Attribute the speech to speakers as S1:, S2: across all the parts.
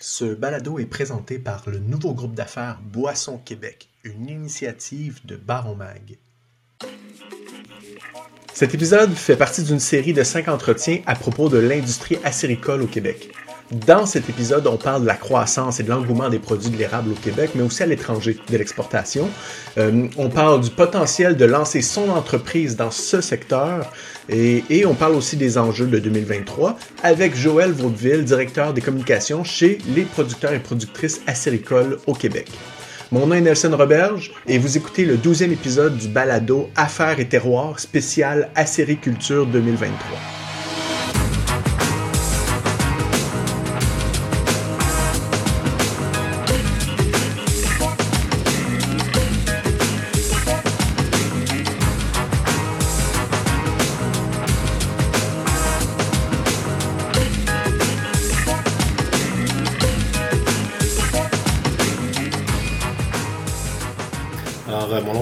S1: Ce balado est présenté par le nouveau groupe d'affaires Boisson Québec, une initiative de Baron Mag. Cet épisode fait partie d'une série de cinq entretiens à propos de l'industrie acéricole au Québec. Dans cet épisode, on parle de la croissance et de l'engouement des produits de l'érable au Québec, mais aussi à l'étranger, de l'exportation. Euh, on parle du potentiel de lancer son entreprise dans ce secteur et, on parle aussi des enjeux de 2023 avec Joël Vaudeville, directeur des communications chez les producteurs et productrices acéricoles au Québec. Mon nom est Nelson Roberge et vous écoutez le 12e épisode du balado Affaires et terroirs spécial Acériculture 2023.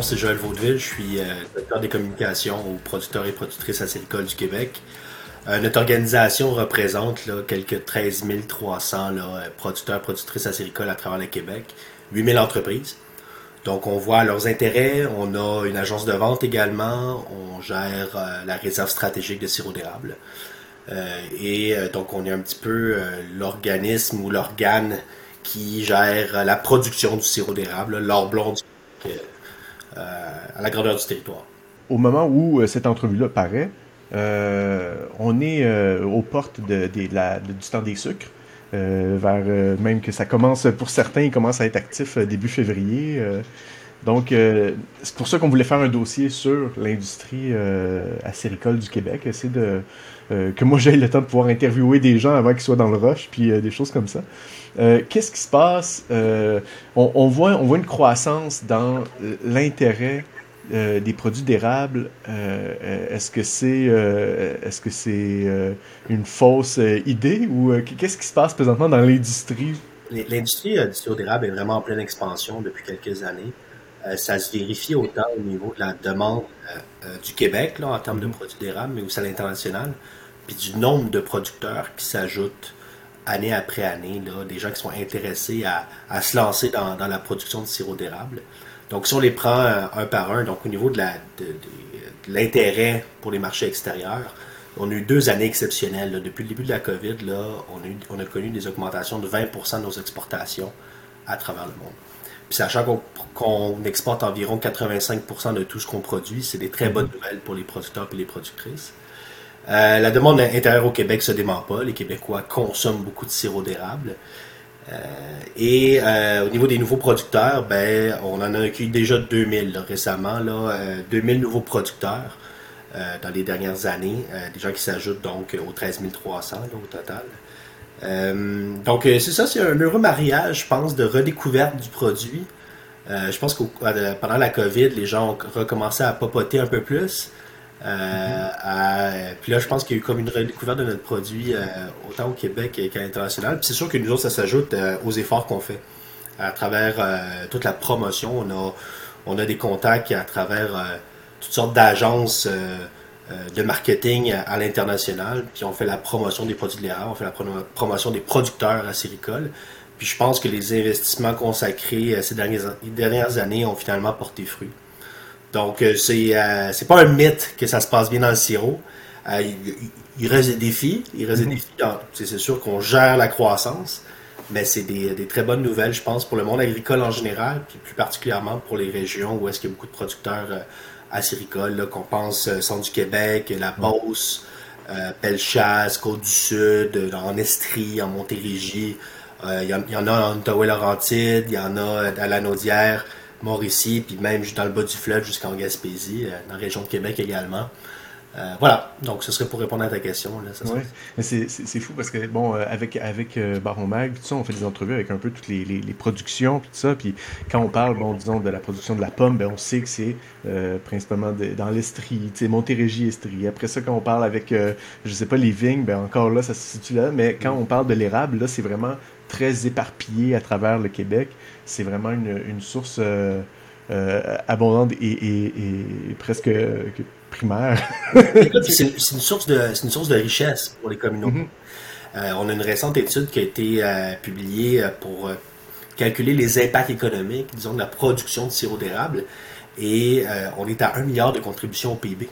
S2: C'est Joël Vaudeville. Je suis euh, directeur des communications aux producteurs et productrices acéricoles du Québec. Euh, notre organisation représente quelques 13 300 là, euh, producteurs productrices acéricoles à travers le Québec, 8 000 entreprises. Donc, on voit leurs intérêts. On a une agence de vente également. On gère la réserve stratégique de sirop d'érable. et donc, on est un petit peu l'organisme ou l'organe qui gère la production du sirop d'érable, l'or blond du à la grandeur du territoire.
S1: Au moment où euh, cette entrevue-là paraît, euh, on est aux portes du temps des sucres. vers même que ça commence, pour certains, ils commencent à être actifs début février. Donc, c'est pour ça qu'on voulait faire un dossier sur l'industrie acéricole du Québec, essayer de que moi j'aille le temps de pouvoir interviewer des gens avant qu'ils soient dans le rush, puis des choses comme ça. Euh, qu'est-ce qui se passe? Euh, on, voit, on voit une croissance dans l'intérêt euh, des produits d'érable. est-ce que c'est est-ce que c'est une fausse idée ou qu'est-ce qui se passe présentement dans l'industrie?
S2: L'industrie du sirop d'érable est vraiment en pleine expansion depuis quelques années. Ça se vérifie autant au niveau de la demande du Québec là, en termes de produits d'érable, mais aussi à l'international, puis du nombre de producteurs qui s'ajoutent année après année, là, des gens qui sont intéressés à, se lancer dans, la production de sirop d'érable. Donc, si on les prend euh, un par un, donc au niveau de, l'intérêt pour les marchés extérieurs, on a eu deux années exceptionnelles. Depuis le début de la COVID, là, on a connu des augmentations de 20% de nos exportations à travers le monde. Puis sachant qu'on exporte environ 85% de tout ce qu'on produit, c'est des très bonnes nouvelles pour les producteurs et les productrices. Euh, la demande intérieure au Québec se dément pas. Les Québécois consomment beaucoup de sirop d'érable. Euh, et euh, au niveau des nouveaux producteurs, ben, on en a accueilli déjà 2000 récemment, là, 2000 nouveaux producteurs dans les dernières années, des gens qui s'ajoutent donc aux 13 300 au total. Donc c'est ça, c'est un heureux mariage, je pense, de redécouverte du produit. je pense que pendant la COVID, les gens ont recommencé à papoter un peu plus. Euh, puis là, je pense qu'il y a eu comme une redécouverte de notre produit, euh, autant au Québec qu'à l'international. Puis c'est sûr que nous autres, ça s'ajoute euh, aux efforts qu'on fait à travers toute la promotion. On a, on a des contacts à travers toutes sortes d'agences de marketing à, l'international. Puis on fait la promotion des produits de l'érable, on fait la promotion des producteurs acéricoles. Puis je pense que les investissements consacrés ces dernières, dernières années ont finalement porté fruit. Donc, euh, c'est euh, c'est pas un mythe que ça se passe bien dans le sirop. Euh, il, reste des défis. Il reste des mhm. défis. C'est sûr qu'on gère la croissance, mais c'est des, des, très bonnes nouvelles, je pense, pour le monde agricole en général, puis plus particulièrement pour les régions où est-ce qu'il y a beaucoup de producteurs acéricoles, qu'on pense centre du Québec, la. Beauce, Pellechasse, Côte-du-Sud, en Estrie, en Montérégie. Il y, y, en a en Ottawa-Laurentide, il y en a à la Naudière. Mauricie, puis même dans le bas du fleuve jusqu'en Gaspésie, euh, dans la région de Québec également. Euh, voilà, donc ce serait pour répondre à ta question.
S1: Oui, mais c'est fou parce que, bon, euh, avec, avec Baron Mag, tout ça, on fait des entrevues avec un peu toutes les, les, productions, puis tout ça, puis quand on parle, bon, disons, de la production de la pomme, ben, on sait que c'est principalement dans l'Estrie, tu sais, Montérégie, Estrie. Après ça, quand on parle avec, je sais pas, les vignes, ben encore là, ça se situe là, mais quand on parle de l'érable, là, c'est vraiment très éparpillé à travers le Québec. C'est vraiment une, une source euh, euh, abondante et, et, presque primaire.
S2: c'est une, source de, une source de richesse pour les communautés. Mm-hmm. on a une récente étude qui a été publiée pour calculer les impacts économiques, disons, de la production de sirop d'érable. Et on est à 1 milliard de contributions au PIB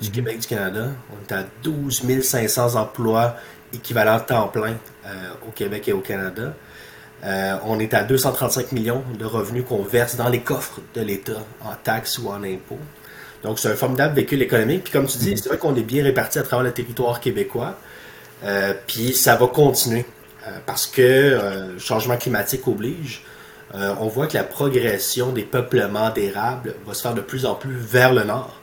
S2: du mhm. Québec, du Canada. On est à 12 500 emplois équivalents temps plein au Québec et au Canada. Euh, on est à 235 millions de revenus qu'on verse dans les coffres de l'État en taxes ou en impôts. Donc, c'est un formidable véhicule économique. Puis, comme tu dis, c'est vrai qu'on est bien réparti à travers le territoire québécois. Euh, puis, ça va continuer euh, parce que le changement climatique oblige. on voit que la progression des peuplements d'érables va se faire de plus en plus vers le nord.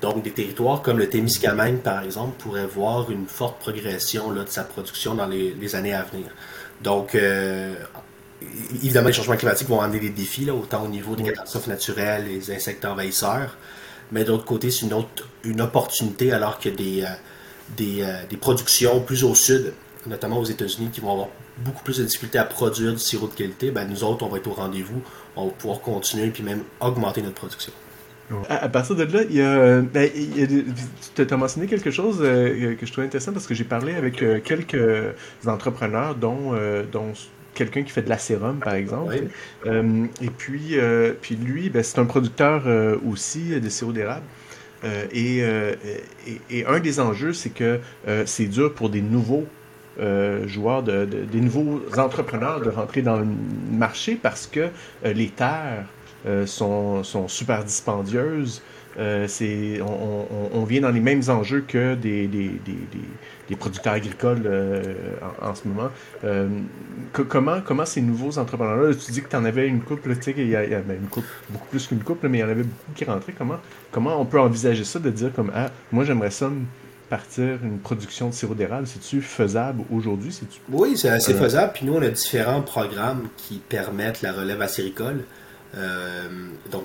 S2: Donc, des territoires comme le Témiscamingue, par exemple, pourraient voir une forte progression là, de sa production dans les années à venir. Donc, euh, évidemment, les changements climatiques vont amener des défis, là, autant au niveau des catastrophes naturelles, les insectes envahisseurs, mais d'autre côté, c'est une, autre, une opportunité alors que des, euh, des, euh, des, productions plus au sud, notamment aux États-Unis, qui vont avoir beaucoup plus de difficultés à produire du sirop de qualité, ben, nous autres, on va être au rendez-vous, on va pouvoir continuer puis même augmenter notre production.
S1: À, partir de là, il y a, ben, tu as mentionné quelque chose euh, que je trouvais intéressant parce que j'ai parlé avec quelques entrepreneurs, dont, dont quelqu'un qui fait de la sérum, par exemple. et puis, puis lui, ben, c'est un producteur aussi de sirop d'érable. Et, et, un des enjeux, c'est que c'est dur pour des nouveaux joueurs, de, des nouveaux entrepreneurs de rentrer dans le marché parce que les terres euh, sont, sont, super dispendieuses. Euh, on, on, vient dans les mêmes enjeux que des, des, des, des producteurs agricoles euh, en, ce moment. comment, comment ces nouveaux entrepreneurs-là, tu dis que tu en avais une couple, tu sais, il y a, ben, une couple, beaucoup plus qu'une couple, mais il y en avait beaucoup qui rentraient. Comment, comment on peut envisager ça, de dire comme, ah, moi j'aimerais ça partir une production de sirop d'érable, c'est-tu faisable aujourd'hui?
S2: Oui, c'est assez faisable. Puis nous, on a différents programmes qui permettent la relève acéricole. Euh, donc,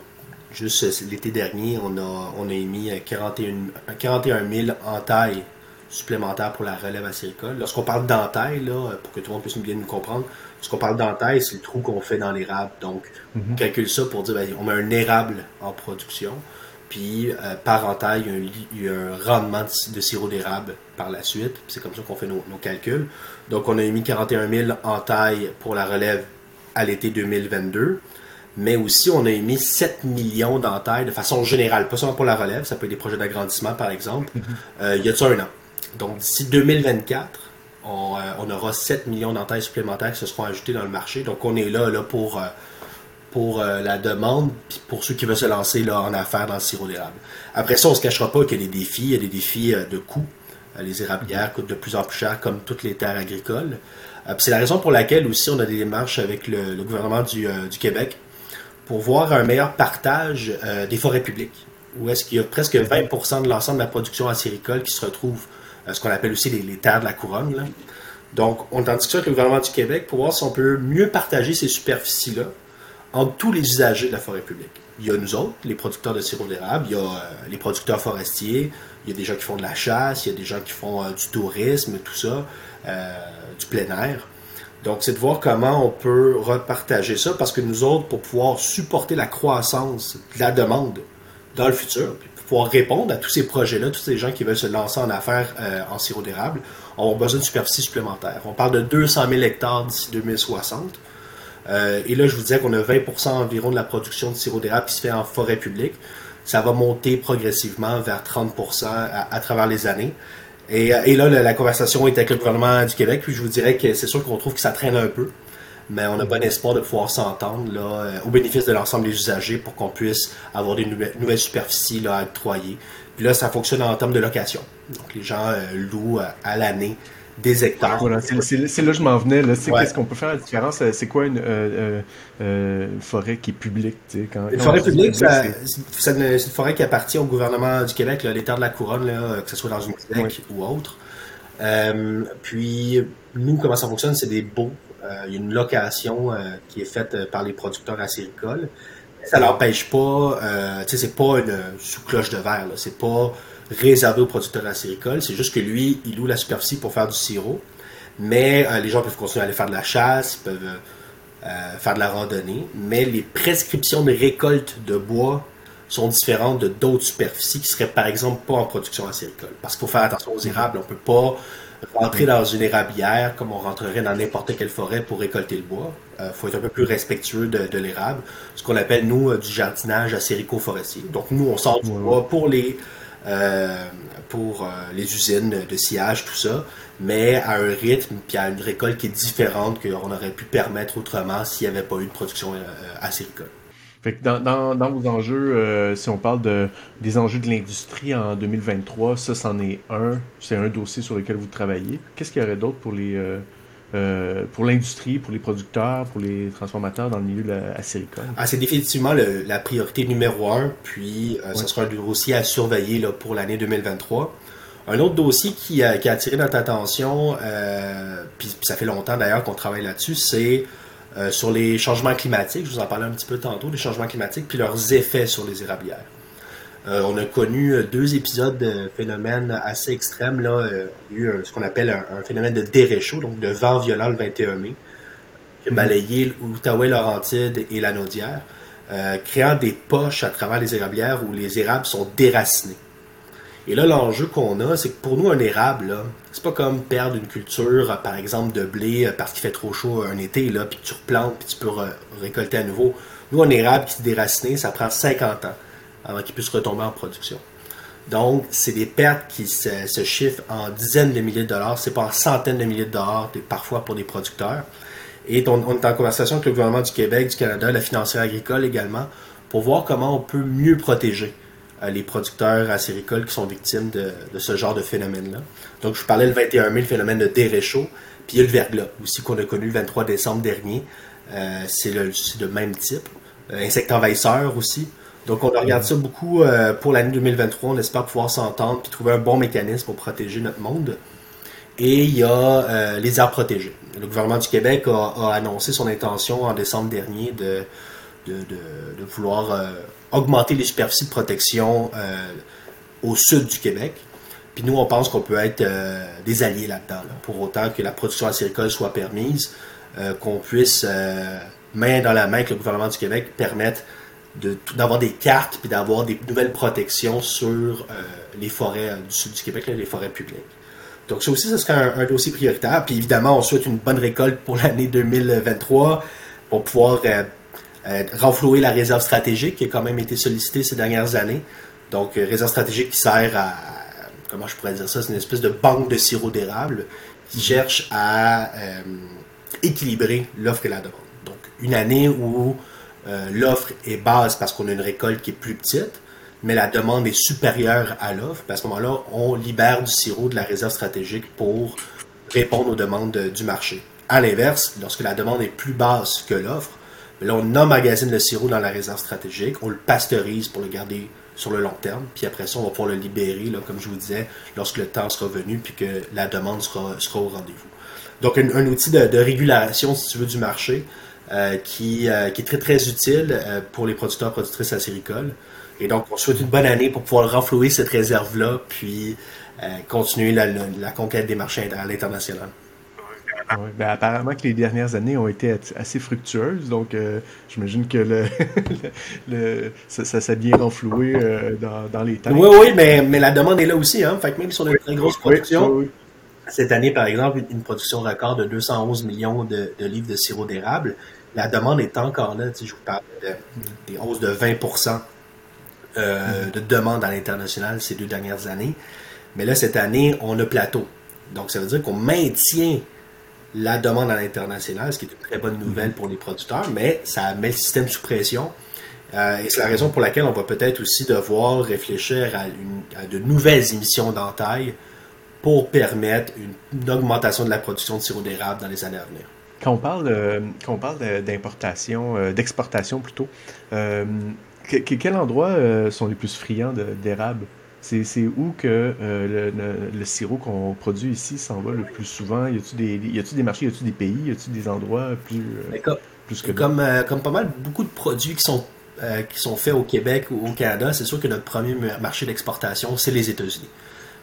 S2: juste l'été dernier, on a, on a émis 41, 41 000 entailles supplémentaires pour la relève acéricole. Lorsqu'on parle d'entaille, là, pour que tout le monde puisse bien nous comprendre, lorsqu'on parle d'entaille, c'est le trou qu'on fait dans l'érable. Donc, on mhm. calcule ça pour dire, ben, on met un érable en production, puis euh, par entaille, il y, a un, rendement de, sirop d'érable par la suite. C'est comme ça qu'on fait nos, nos, calculs. Donc, on a émis 41 000 entailles pour la relève à l'été 2022 mais aussi on a émis 7 millions d'entailles de façon générale, pas seulement pour la relève, ça peut être des projets d'agrandissement par exemple, mhm. euh, il y a ça un an. Donc d'ici 2024, on, euh, on, aura 7 millions d'entailles supplémentaires qui se seront ajoutées dans le marché. Donc on est là, là pour, euh, pour la demande, puis pour ceux qui veulent se lancer là, en affaires dans le sirop d'érable. Après ça, on ne se cachera pas qu'il y a des défis, il y a des défis de coûts. Les érablières coûtent de plus en plus cher, comme toutes les terres agricoles. c'est la raison pour laquelle aussi on a des démarches avec le, le gouvernement du, du Québec pour voir un meilleur partage euh, des forêts publiques, où est-ce qu'il y a presque 20% de l'ensemble de la production acéricole qui se retrouve, euh, ce qu'on appelle aussi les, terres de la couronne. Donc, on est en discussion avec le gouvernement du Québec pour voir si on peut mieux partager ces superficies-là entre tous les usagers de la forêt publique. Il y a nous autres, les producteurs de sirop d'érable, il y a euh, les producteurs forestiers, il y a des gens qui font de la chasse, il y a des gens qui font du tourisme, tout ça, du plein air. Donc, c'est de voir comment on peut repartager ça, parce que nous autres, pour pouvoir supporter la croissance de la demande dans le futur, puis pouvoir répondre à tous ces projets-là, tous ces gens qui veulent se lancer en affaires euh, en sirop d'érable, on a besoin de superficie supplémentaire. On parle de 200 000 hectares d'ici 2060. Euh, et là, je vous disais qu'on a 20% environ de la production de sirop d'érable qui se fait en forêt publique. Ça va monter progressivement vers 30% à travers les années. Et, et là, la, conversation est avec le gouvernement du Québec, puis je vous dirais que c'est sûr qu'on trouve que ça traîne un peu, mais on a bon espoir de pouvoir s'entendre là, euh, au bénéfice de l'ensemble des usagers pour qu'on puisse avoir des nouvelles, superficies là, à octroyer. Puis là, ça fonctionne en termes de location. Donc les gens euh, louent euh, à l'année des hectares.
S1: Voilà, c'est là que je m'en venais. Qu'est-ce qu'on peut faire la différence? Euh, c'est quoi une, euh, euh, forêt qui est publique?
S2: Quand, une forêt publique, c'est une, forêt qui appartient au gouvernement du Québec, les terres de la couronne, là, que ce soit dans une Québec ou autre. puis, nous, comment ça fonctionne? C'est des baux. Il y a une location qui est faite par les producteurs acéricoles. Ça n'empêche pas, tu sais, c'est pas une sous-cloche de verre. C'est pas réservé aux producteurs acéricoles. C'est juste que lui, il loue la superficie pour faire du sirop. Mais euh, les gens peuvent continuer à aller faire de la chasse, peuvent euh, euh, faire de la randonnée. Mais les prescriptions de récolte de bois sont différentes de d'autres superficies qui seraient par exemple pas en production acéricole. Parce qu'il faut faire attention aux érables. On peut pas rentrer dans une érablière comme on rentrerait dans n'importe quelle forêt pour récolter le bois. Il euh, faut être un peu plus respectueux de, l'érable. Ce qu'on appelle, nous, du jardinage acérico-forestier. Donc, nous, on sort du bois pour les, pour les usines de sillage, tout ça, mais à un rythme puis à une récolte qui est différente qu'on aurait pu permettre autrement s'il n'y avait pas eu de production acéricole
S1: dans, vos enjeux, euh, si on parle de, des enjeux de l'industrie en 2023, ça, c'en est un. C'est un dossier sur lequel vous travaillez. Qu'est-ce qu'il y aurait d'autre pour les euh, euh, pour l'industrie, pour les producteurs, pour les transformateurs dans le milieu de la acéricole?
S2: Ah, c'est définitivement la priorité numéro un. Puis, ce sera un dossier à surveiller là, pour l'année 2023. Un autre dossier qui a, qui a attiré notre attention, puis ça fait longtemps d'ailleurs qu'on travaille là-dessus, c'est euh, sur les changements climatiques, je vous en parlais un petit peu tantôt, les changements climatiques, puis leurs effets sur les érablières. Euh, on a connu euh, deux épisodes de phénomènes assez extrêmes. Là. il y a eu ce qu'on appelle un, phénomène de déréchaud, donc de vent violent le 21 mai, qui a balayé l'Outaouais, Laurentide et la Naudière, créant des poches à travers les érablières où les érables sont déracinés. Et là, l'enjeu qu'on a, c'est que pour nous, un érable, c'est pas comme perdre une culture, par exemple, de blé euh, parce qu'il fait trop chaud un été, là, puis tu replantes, puis tu peux récolter à nouveau. Nous, un érable qui se déracine, ça prend 50 ans avant qu'il puisse retomber en production. Donc, c'est des pertes qui se, chiffrent en dizaines de milliers de dollars, c'est pas en centaines de milliers de dollars, parfois pour des producteurs. Et on, est en conversation avec le gouvernement du Québec, du Canada, la financière agricole également, pour voir comment on peut mieux protéger les producteurs acéricoles qui sont victimes de, ce genre de phénomène-là. Donc, je vous parlais le 21 mai, le phénomène de déréchaud, puis il y a le verglas aussi qu'on a connu le 23 décembre dernier. Euh, c'est le, même type. Euh, insecte envahisseur aussi. Donc, on regarde ça beaucoup euh, pour l'année 2023. On espère pouvoir s'entendre puis trouver un bon mécanisme pour protéger notre monde. Et il y a les arbres protégés. Le gouvernement du Québec a, annoncé son intention en décembre dernier de, de, vouloir augmenter les superficies de protection euh, au sud du Québec. Puis nous, on pense qu'on peut être euh, des alliés là-dedans, pour autant que la production acéricole soit permise, euh, qu'on puisse, main dans la main avec le gouvernement du Québec, permettre d'avoir des cartes puis d'avoir des nouvelles protections sur les forêts du sud du Québec, les forêts publiques. Donc ça aussi, ce serait un, dossier prioritaire. Puis évidemment, on souhaite une bonne récolte pour l'année 2023 pour pouvoir euh, renflouer la réserve stratégique qui a quand même été sollicitée ces dernières années. Donc, euh, réserve stratégique qui sert à, comment je pourrais dire ça, c'est une espèce de banque de sirop d'érable qui cherche à euh, équilibrer l'offre et la demande. Donc, une année où l'offre est basse parce qu'on a une récolte qui est plus petite, mais la demande est supérieure à l'offre, à ce moment-là, on libère du sirop de la réserve stratégique pour répondre aux demandes du marché. À l'inverse, lorsque la demande est plus basse que l'offre, on emmagasine le sirop dans la réserve stratégique, on le pasteurise pour le garder sur le long terme, puis après ça, on va pouvoir le libérer, comme je vous disais, lorsque le temps sera venu, puis que la demande sera, au rendez-vous. Donc, un, outil de, régulation, si tu veux, du marché, euh, qui, euh, qui, est très, très utile euh, pour les producteurs productrices acéricoles. Et donc, on souhaite une bonne année pour pouvoir renflouer cette réserve-là, puis continuer la, la, conquête des marchés à l'international.
S1: Ben, apparemment que les dernières années ont été assez fructueuses, donc euh, j'imagine que le, le, ça, s'est bien renfloué euh, dans, dans, les temps.
S2: Oui, oui, mais, mais la demande est là aussi. Hein? Fait que même si on a une très grosse production, cette année, par exemple, une production record de 211 millions de, de livres de sirop d'érable, la demande est encore là. Je vous parle de, des hausses de 20 euh, mm-hmm. de demande à l'international ces deux dernières années. Mais là, cette année, on a plateau. Donc, ça veut dire qu'on maintient la demande à l'international, ce qui est une très bonne nouvelle pour les producteurs, mais ça met le système sous pression. Euh, et c'est la raison pour laquelle on va peut-être aussi devoir réfléchir à, de nouvelles émissions d'entaille pour permettre une, augmentation de la production de sirop d'érable dans les années à venir.
S1: Quand on parle, quand on parle d'importation, euh, d'exportation plutôt, euh, quels endroits sont les plus friands d'érable? C'est où que euh, le, sirop qu'on produit ici s'en va le plus souvent? Y a-t-il des, y a des marchés, y a-t-il des pays, y a-t-il des endroits plus,
S2: euh, plus que comme, euh, comme pas mal, beaucoup de produits qui sont, qui sont faits au Québec ou au Canada, c'est sûr que notre premier marché d'exportation, c'est les États-Unis.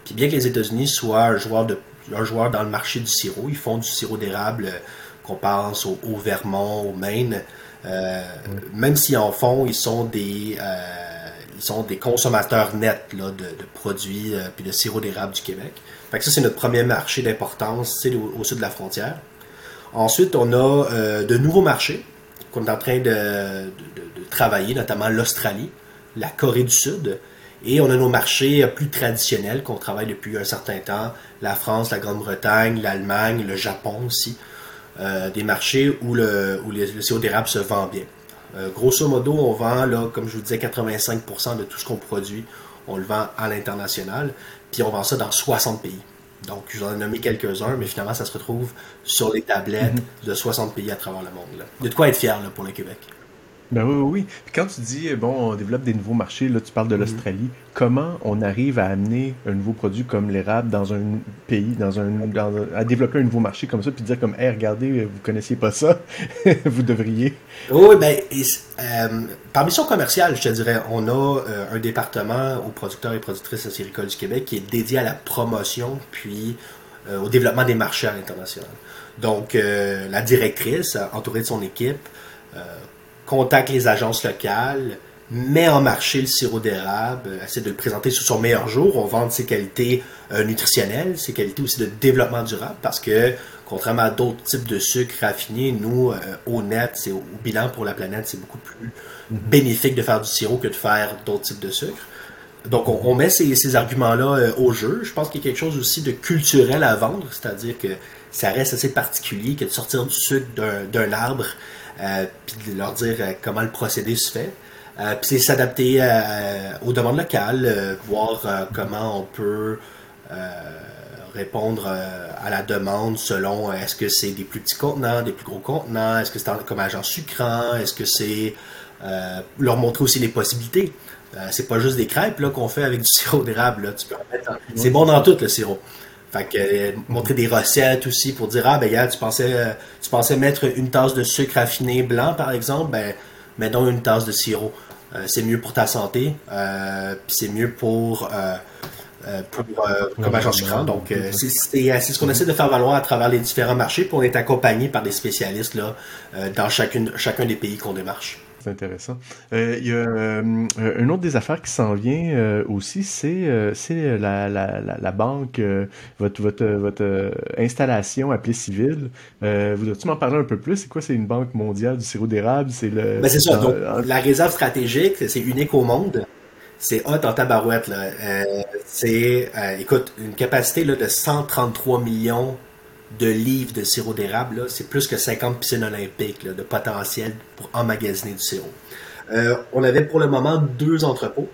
S2: Puis bien que les États-Unis soient un joueur, de, un joueur dans le marché du sirop, ils font du sirop d'érable, qu'on pense au, Vermont, au Maine, mm. même s'ils en font, ils sont des ils sont des consommateurs nets là, de, produits puis de sirop d'érable du Québec. Fait que ça, c'est notre premier marché d'importance, au, sud de la frontière. Ensuite, on a de nouveaux marchés qu'on est en train de, travailler, notamment l'Australie, la Corée du Sud. Et on a nos marchés plus traditionnels qu'on travaille depuis un certain temps, la France, la Grande-Bretagne, l'Allemagne, le Japon aussi. Euh, des marchés où le, où le, sirop d'érable se vend bien. Euh, grosso modo, on vend, là, comme je vous disais, 85% de tout ce qu'on produit, on le vend à l'international, puis on vend ça dans 60 pays. Donc, je vous en ai nommé quelques-uns, mais finalement, ça se retrouve sur les tablettes mhm. de 60 pays à travers le monde. Là. Il y a de quoi être fier là, pour le Québec.
S1: Ben oui, oui, oui. Puis quand tu dis, bon, on développe des nouveaux marchés, là, tu parles de mhm. l'Australie. Comment on arrive à amener un nouveau produit comme l'érable dans un pays, dans un, à développer un nouveau marché comme ça, puis dire comme, hey, regardez, vous connaissiez pas ça, vous devriez.
S2: Oui, ben, euh, par mission commerciale, je te dirais, on a euh, un département aux producteurs et productrices acéricoles du Québec qui est dédié à la promotion, puis euh, au développement des marchés à l'international. Donc, la directrice, entourée de son équipe, contacte les agences locales, met en marché le sirop d'érable, euh, essaie de le présenter sous son meilleur jour. On vend ses qualités euh, nutritionnelles, ses qualités aussi de développement durable, parce que contrairement à d'autres types de sucres raffinés, nous, euh, au net, c'est au, bilan pour la planète, c'est beaucoup plus mhm. bénéfique de faire du sirop que de faire d'autres types de sucres. Donc, on, met ces, ces arguments-là au jeu. Je pense qu'il y a quelque chose aussi de culturel à vendre, c'est-à-dire que ça reste assez particulier que de sortir du sucre d'un arbre euh, puis de leur dire euh, comment le procédé se fait. Euh, puis c'est s'adapter aux demandes locales, voir comment on peut répondre à la demande selon est-ce que c'est des plus petits contenants, des plus gros contenants, est-ce que c'est comme agent sucrant, est-ce que c'est leur montrer aussi les possibilités. c'est pas juste des crêpes là qu'on fait avec du sirop d'érable. C'est bon dans tout le sirop. Fait que euh, montrer des recettes aussi pour dire ah ben gars, tu pensais euh, tu pensais mettre une tasse de sucre raffiné blanc par exemple, ben mets donc une tasse de sirop. Euh, c'est mieux pour ta santé, c'est mieux pour pour agent sucrant. Donc c'est ce qu'on essaie de faire valoir à travers les différents marchés, puis on est accompagné par des spécialistes là dans chacune chacun des pays qu'on démarche.
S1: C'est intéressant. Euh, il y a euh, une autre des affaires qui s'en vient euh, aussi, c'est c'est la, la, la, banque, votre, votre, votre installation appelée civile. Voudrais-tu m'en parler un peu plus? C'est quoi? C'est une banque mondiale du sirop d'érable?
S2: C'est le. Ben c'est ça. Donc, la réserve stratégique, c'est unique au monde. C'est hot en tabarouette. Là. c'est, écoute, une capacité là, de 133 millions de livres de sirop d'érable, c'est plus que 50 piscines olympiques de potentiel pour emmagasiner du sirop. Euh, on avait pour le moment deux entrepôts.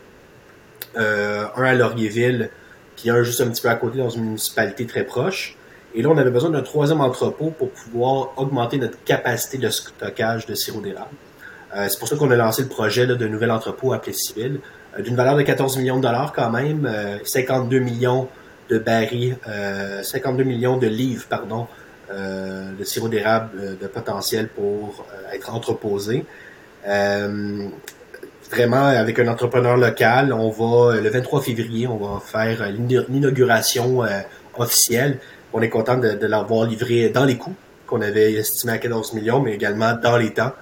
S2: Euh, un à Laurierville, puis un juste un petit peu à côté dans une municipalité très proche. Et là, on avait besoin d'un troisième entrepôt pour pouvoir augmenter notre capacité de stockage de sirop d'érable. Euh, c'est pour ça qu'on a lancé le projet de nouvel entrepôt appelé Civil, d'une valeur de 14 millions de dollars quand même, 52 millions de barils, 52 euh, millions de livres, pardon, euh, de sirop d'érable euh, de potentiel pour être entreposé. vraiment, avec un entrepreneur local, on va, le 23 février, on va faire l'inauguration officielle. On est content de, l'avoir livré dans les coûts qu'on avait estimé à 14 millions, mais également dans les temps.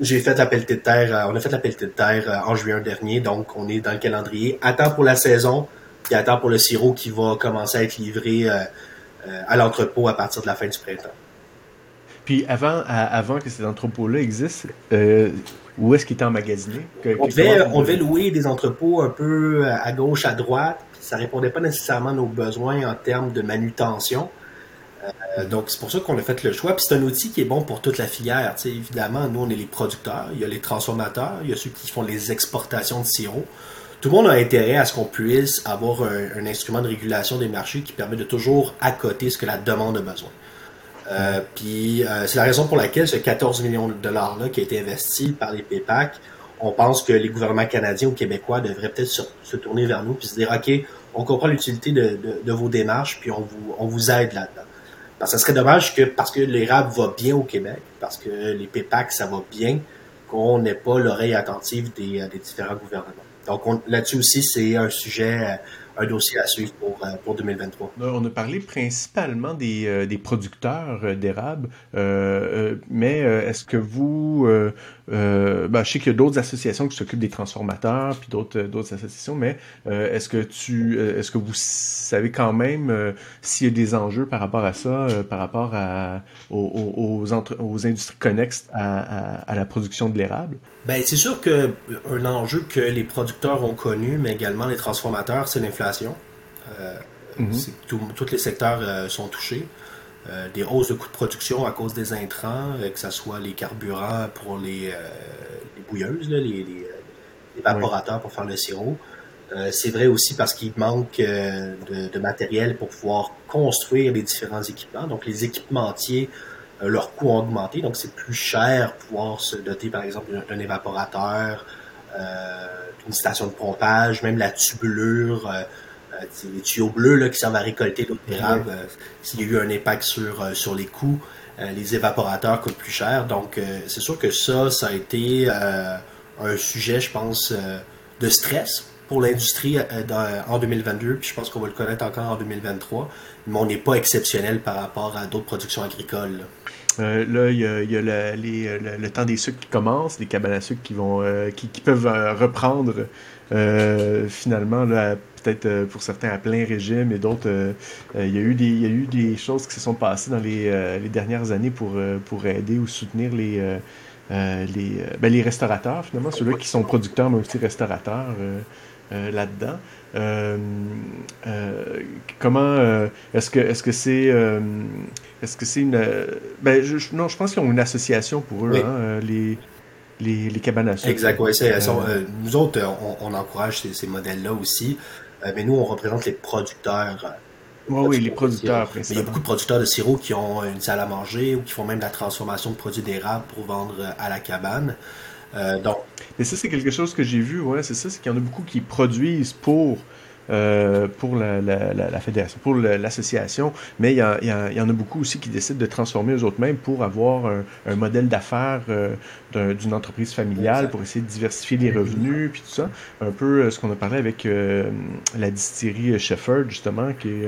S2: J'ai fait la de terre, on a fait la pelletée de terre en juin dernier, donc on est dans le calendrier. Temps pour la saison, qui attend pour le sirop qui va commencer à être livré euh, euh, à l'entrepôt à partir de la fin du printemps.
S1: Puis avant, avant que cet entrepôt-là existe, euh, où est-ce qu'il était emmagasiné?
S2: on, devait, on devait louer des entrepôts un peu à gauche, à droite. Ça répondait pas nécessairement à nos besoins en termes de manutention. donc, c'est pour ça qu'on a fait le choix. Puis c'est un outil qui est bon pour toute la filière. évidemment, nous, on est les producteurs, il y a les transformateurs, il y a ceux qui font les exportations de sirop tout le monde a intérêt à ce qu'on puisse avoir un, instrument de régulation des marchés qui permet de toujours accoter ce que la demande a besoin. Euh, puis euh, c'est la raison pour laquelle ce 14 millions de dollars-là qui a été investi par les PayPac, on pense que les gouvernements canadiens ou québécois devraient peut-être se, tourner vers nous puis se dire OK, on comprend l'utilité de, vos démarches, puis on vous, on vous aide là-dedans. Parce que ce serait dommage que parce que l'érable va bien au Québec, parce que les PayPac, ça va bien, qu'on n'ait pas l'oreille attentive des, des différents gouvernements. Donc là-dessus aussi, c'est un sujet un dossier à suivre pour, euh, pour 2023.
S1: On a parlé principalement des, euh, des producteurs euh, d'érable, mais est-ce que vous, ben, je sais qu'il y a d'autres associations qui s'occupent des transformateurs, puis d'autres d'autres associations, mais est-ce que tu, est-ce que vous savez quand même s'il y a des enjeux par rapport à ça, par rapport à, aux, aux, aux industries connexes à, à, à la production de l'érable?
S2: Ben, c'est sûr que un enjeu que les producteurs ont connu, mais également les transformateurs, c'est l'inflation. Euh, mhm. tous les secteurs euh, sont touchés. Euh, des hausses de coûts de production à cause des intrants, que ce soit les carburants pour les, bouilleuses, les, évaporateurs pour faire le sirop. c'est vrai aussi parce qu'il manque de, matériel pour pouvoir construire les différents équipements. Donc les équipementiers euh, leurs coûts ont augmenté, donc c'est plus cher pouvoir se doter, par exemple, d'un évaporateur, euh, d'une station de pompage, même la tubulure, euh, euh les tuyaux bleus là, qui servent à récolter l'eau d'érable. S'il y a eu un impact sur, sur les coûts, les évaporateurs coûtent plus cher. Donc, c'est sûr que ça, ça a été un sujet, je pense, de stress pour l'industrie en 2022, puis je pense qu'on va le connaître encore en 2023, mais on n'est pas exceptionnel par rapport à d'autres productions agricoles.
S1: Euh, là, il y a, le, temps des sucres qui commence, les cabanes à sucre qui vont, euh, qui, peuvent euh, reprendre finalement, peut-être pour certains à plein régime et d'autres. il, y a eu des, y a eu des choses qui se sont passées dans les, dernières années pour, pour aider ou soutenir les, les, ben, les restaurateurs, finalement, ceux-là qui sont producteurs mais aussi restaurateurs là-dedans. Euh, euh, comment euh, est-ce que est-ce que c'est est-ce que c'est une ben je, non je pense qu'ils ont une association pour eux hein, les, les, les cabanes à sucre.
S2: Exact, oui. nous autres, on, encourage ces, modèles-là aussi, mais nous, on représente les producteurs.
S1: Oui, oui, les producteurs,
S2: il y a beaucoup de producteurs de sirop qui ont une salle à manger ou qui font même de la transformation de produits d'érable pour vendre à la cabane. Donc,
S1: et ça, c'est quelque chose que j'ai vu, ouais, c'est ça, c'est qu'il y en a beaucoup qui produisent pour, euh, pour la, la, la, fédération, pour l'association, mais il y, a, il, y en a beaucoup aussi qui décident de transformer eux autres mêmes pour avoir un, modèle d'affaires euh, d'une entreprise familiale, pour essayer de diversifier les revenus, puis tout ça. Un peu euh, ce qu'on a parlé avec la distillerie Shefford, justement, qui,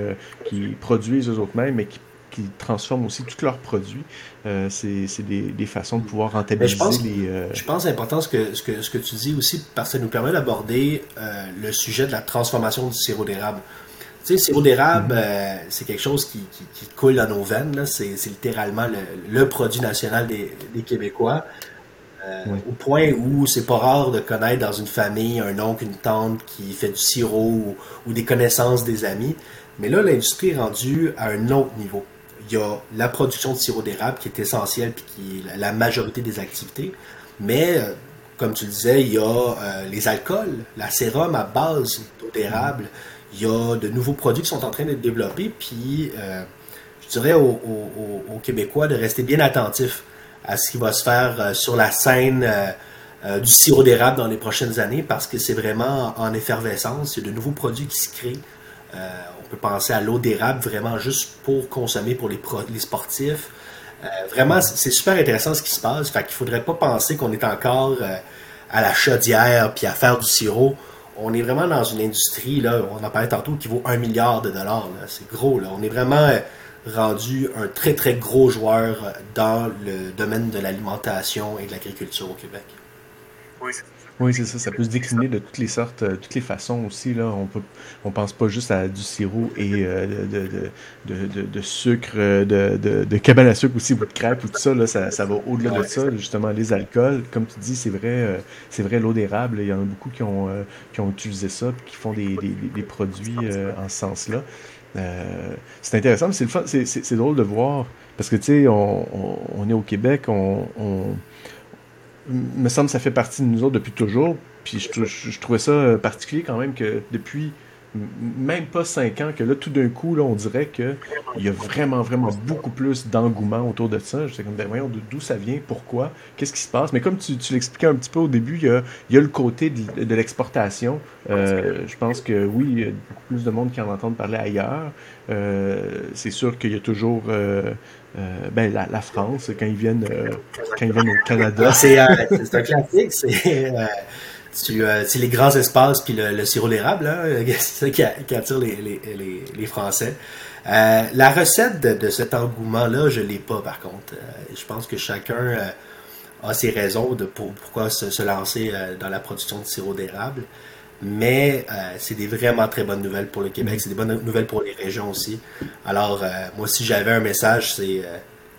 S1: qui produisent eux autres mêmes, mais qui qui transforment aussi tous leurs produits. Euh, c'est des, des, façons de pouvoir rentabiliser
S2: je pense,
S1: les.
S2: Euh, je pense important ce que, ce, que, ce que tu dis aussi, parce que ça nous permet d'aborder euh, le sujet de la transformation du sirop d'érable. Tu sais, le sirop d'érable, mm-hmm. c'est quelque chose qui, qui, coule dans nos veines. C'est littéralement le, le, produit national des, des Québécois. Au point où c'est pas rare de connaître dans une famille un oncle, une tante qui fait du sirop ou, ou des connaissances des amis. Mais là, l'industrie est rendue à un autre niveau il y a la production de sirop d'érable qui est essentielle puis qui est la majorité des activités. Mais, euh, comme tu le disais, il y a euh, les alcools, la sérum à base d'érable. Il y a de nouveaux produits qui sont en train d'être développés. Puis, euh, je dirais aux, Québécois de rester bien attentifs à ce qui va se faire sur la scène du sirop d'érable dans les prochaines années parce que c'est vraiment en effervescence. Il y a de nouveaux produits qui se créent peut penser à l'eau d'érable vraiment juste pour consommer pour les, les sportifs. Euh, vraiment, c'est super intéressant ce qui se passe. Fait qu'il faudrait pas penser qu'on est encore euh, à la chaudière puis à faire du sirop. On est vraiment dans une industrie, là, on en parlait tantôt, qui vaut un milliard de dollars. C'est gros. Là. On est vraiment euh, rendu un très très gros joueur dans le domaine de l'alimentation et de l'agriculture au Québec.
S1: Oui, oui, c'est ça. Ça peut se décliner de toutes les sortes, euh, toutes les façons aussi. Là. On peut, on pense pas juste à du sirop et euh, de, sucre, euh, de, cabane à sucre aussi, ou de crêpes ou tout ça. Là, ça, va au-delà de ça. Justement, les alcools, comme tu dis, c'est vrai, c'est vrai l'eau d'érable. Il y en a beaucoup qui ont, utilisé ça et qui font des, produits en ce sens-là. c'est intéressant, mais c'est, drôle de voir parce que tu sais, on, est au Québec, on me semble ça fait partie de nous autres depuis toujours. Puis je, trouvais ça euh, particulier quand même que depuis même pas cinq ans, que là, tout d'un coup, là, on dirait qu'il y a vraiment, vraiment beaucoup plus d'engouement autour de ça. Je sais comme, ben voyons, d'où ça vient, pourquoi, qu'est-ce qui se passe? Mais comme tu, l'expliquais un petit peu au début, il y a, le côté de, l'exportation. Euh, je pense que oui, il y a beaucoup plus de monde qui en entendent parler ailleurs. Euh, c'est sûr qu'il y a toujours euh, ben, la, France, quand ils viennent, euh, quand ils viennent au Canada.
S2: Ah, c'est un classique. C'est les grands espaces puis le, sirop d'érable, hein, c'est ça qui, attire les, Français. la recette de, cet engouement-là, je l'ai pas par contre. je pense que chacun a ses raisons de pourquoi se, lancer dans la production de sirop d'érable. Mais c'est des vraiment très bonnes nouvelles pour le Québec, c'est des bonnes nouvelles pour les régions aussi. Alors, moi, si j'avais un message, c'est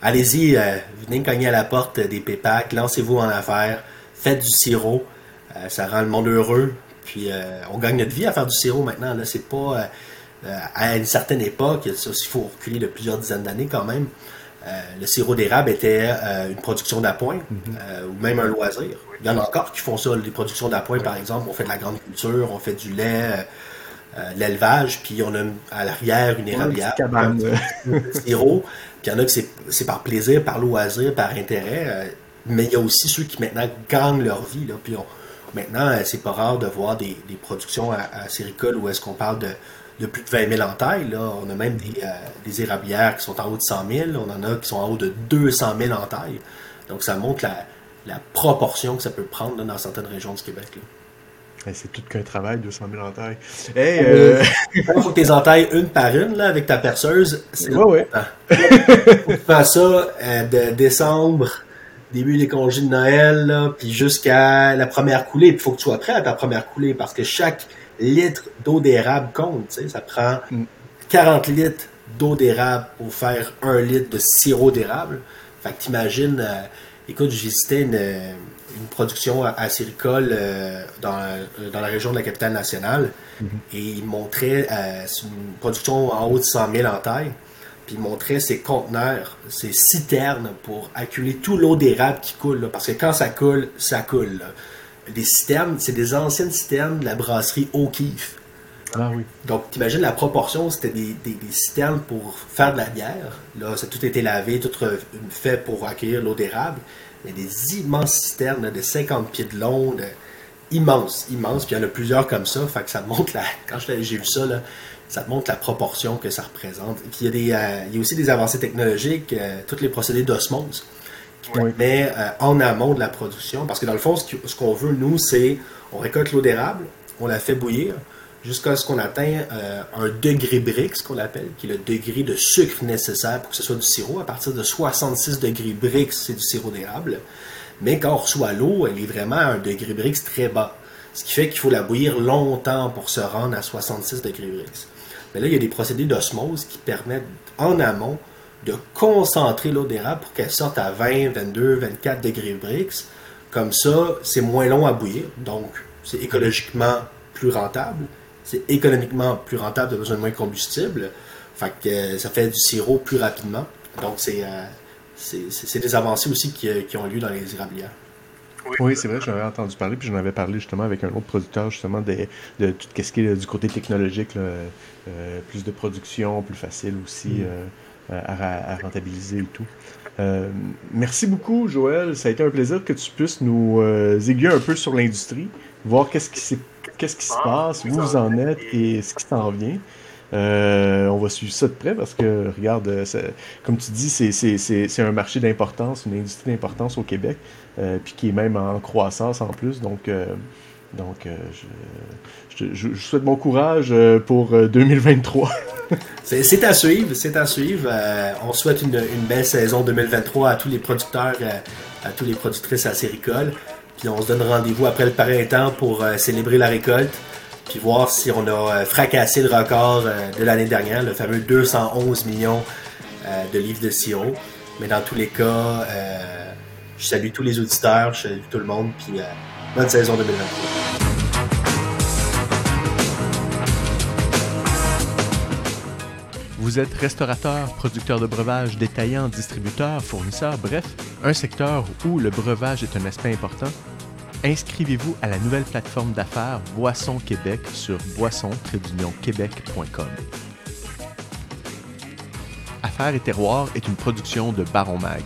S2: allez-y, euh, venez cogner à la porte des PEPAC, lancez-vous en affaires, faites du sirop. Euh, ça rend le monde heureux. Puis euh, on gagne notre vie à faire du sirop maintenant. Là, c'est pas à une certaine époque, il faut reculer de plusieurs dizaines d'années quand même. le sirop d'érable était une production d'appoint mm-hmm. ou même un loisir. Il y en a encore qui font ça, les productions d'appoint par exemple. On fait de la grande culture, on fait du lait, l'élevage, puis on a à l'arrière une érablière, sirop. Puis il y en a que c'est par plaisir, par loisir, par intérêt. Euh, mais il y a aussi ceux qui maintenant gagnent leur vie. Là. Puis maintenant, euh, c'est pas rare de voir des, productions à, à où est-ce qu'on parle de, plus de 20 000 en taille. Là. On a même des, euh, des, érablières qui sont en haut de 100 000. On en a qui sont en haut de 200 000 en taille. Donc ça montre la, proportion que ça peut prendre dans certaines régions du Québec. Là
S1: c'est tout qu'un travail, 200 000 entailles. Hey, ah, euh...
S2: Il faut que tu les entailles une par une là, avec ta perceuse.
S1: C'est ouais, ouais.
S2: tu fais ça euh, de décembre, début des congés de Noël, là, puis jusqu'à la première coulée. Il faut que tu sois prêt à ta première coulée parce que chaque litre d'eau d'érable compte. Ça prend 40 mm. litres d'eau d'érable pour faire un litre de sirop d'érable. Fait que t'imagines, euh, écoute, j'ai visité une une production acéricole euh, dans, dans, la région de la capitale nationale. Mhm. Et il montrait euh, une production en haut de 100 000 en taille. Puis il montrait ses conteneurs, ses citernes pour acculer tout l'eau d'érable qui coule. parce que quand ça coule, ça coule. Les citernes, c'est des anciennes citernes de la brasserie O'Keeffe.
S1: Ah oui.
S2: Donc, t'imagines la proportion, c'était des, des, citernes pour faire de la bière. Là, ça a tout été lavé, tout fait pour accueillir l'eau d'érable. Il y a des immenses citernes de 50 pieds de long, immenses, immenses. Puis il y en a plusieurs comme ça. Fait que ça montre la. Quand j'ai vu ça, là, ça montre la proportion que ça représente. il, y a des, euh, il y a aussi des avancées technologiques, euh, tous les procédés d'osmose qui euh, en amont de la production. Parce que dans le fond, ce qu'on veut, nous, c'est on récolte l'eau d'érable, on la fait bouillir, jusqu'à ce qu'on atteigne euh, un degré Brix, qu'on appelle, qui est le degré de sucre nécessaire pour que ce soit du sirop. À partir de 66 degrés Brix, c'est du sirop d'érable. Mais quand on reçoit l'eau, elle est vraiment à un degré Brix très bas. Ce qui fait qu'il faut la bouillir longtemps pour se rendre à 66 degrés Brix. Mais là, il y a des procédés d'osmose qui permettent en amont de concentrer l'eau d'érable pour qu'elle sorte à 20, 22, 24 degrés Brix. Comme ça, c'est moins long à bouillir, donc c'est écologiquement plus rentable c'est économiquement plus rentable, de besoin de moins de combustible. Fait que euh, ça fait du sirop plus rapidement. Donc, c'est euh, des avancées aussi qui, euh, qui, ont lieu dans les érablières.
S1: Oui, c'est vrai, j'en avais entendu parler, puis j'en avais parlé justement avec un autre producteur, justement, de, de tout ce qui est du côté technologique, plus de production, plus facile aussi mm. à, rentabiliser et tout. merci beaucoup, Joël. Ça a été un plaisir que tu puisses nous aiguiller un peu sur l'industrie, voir qu'est-ce qui s'est qu'est-ce qui se ah, passe, où vous en êtes et ce qui s'en vient? Euh, on va suivre ça de près parce que, regarde, euh, comme tu dis, c'est un marché d'importance, une industrie d'importance au Québec, euh, puis qui est même en croissance en plus. Donc, donc je, je, souhaite bon courage pour 2023.
S2: c'est à suivre, c'est à suivre. on souhaite une, une, belle saison 2023 à tous les producteurs, à tous les productrices acéricoles on se donne rendez-vous après le printemps pour euh, célébrer la récolte. Puis voir si on a euh, fracassé le record euh, de l'année dernière, le fameux 211 millions de livres de sirop. Mais dans tous les cas, je salue tous les auditeurs, je salue tout le monde, puis bonne saison 2023.
S1: Vous êtes restaurateur, producteur de breuvages, détaillant, distributeur, fournisseur, bref, un secteur où le breuvage est un aspect important Inscrivez-vous à la nouvelle plateforme d'affaires Boisson Québec sur boisson-québec.com. Affaires et terroirs est une production de Baron Mag.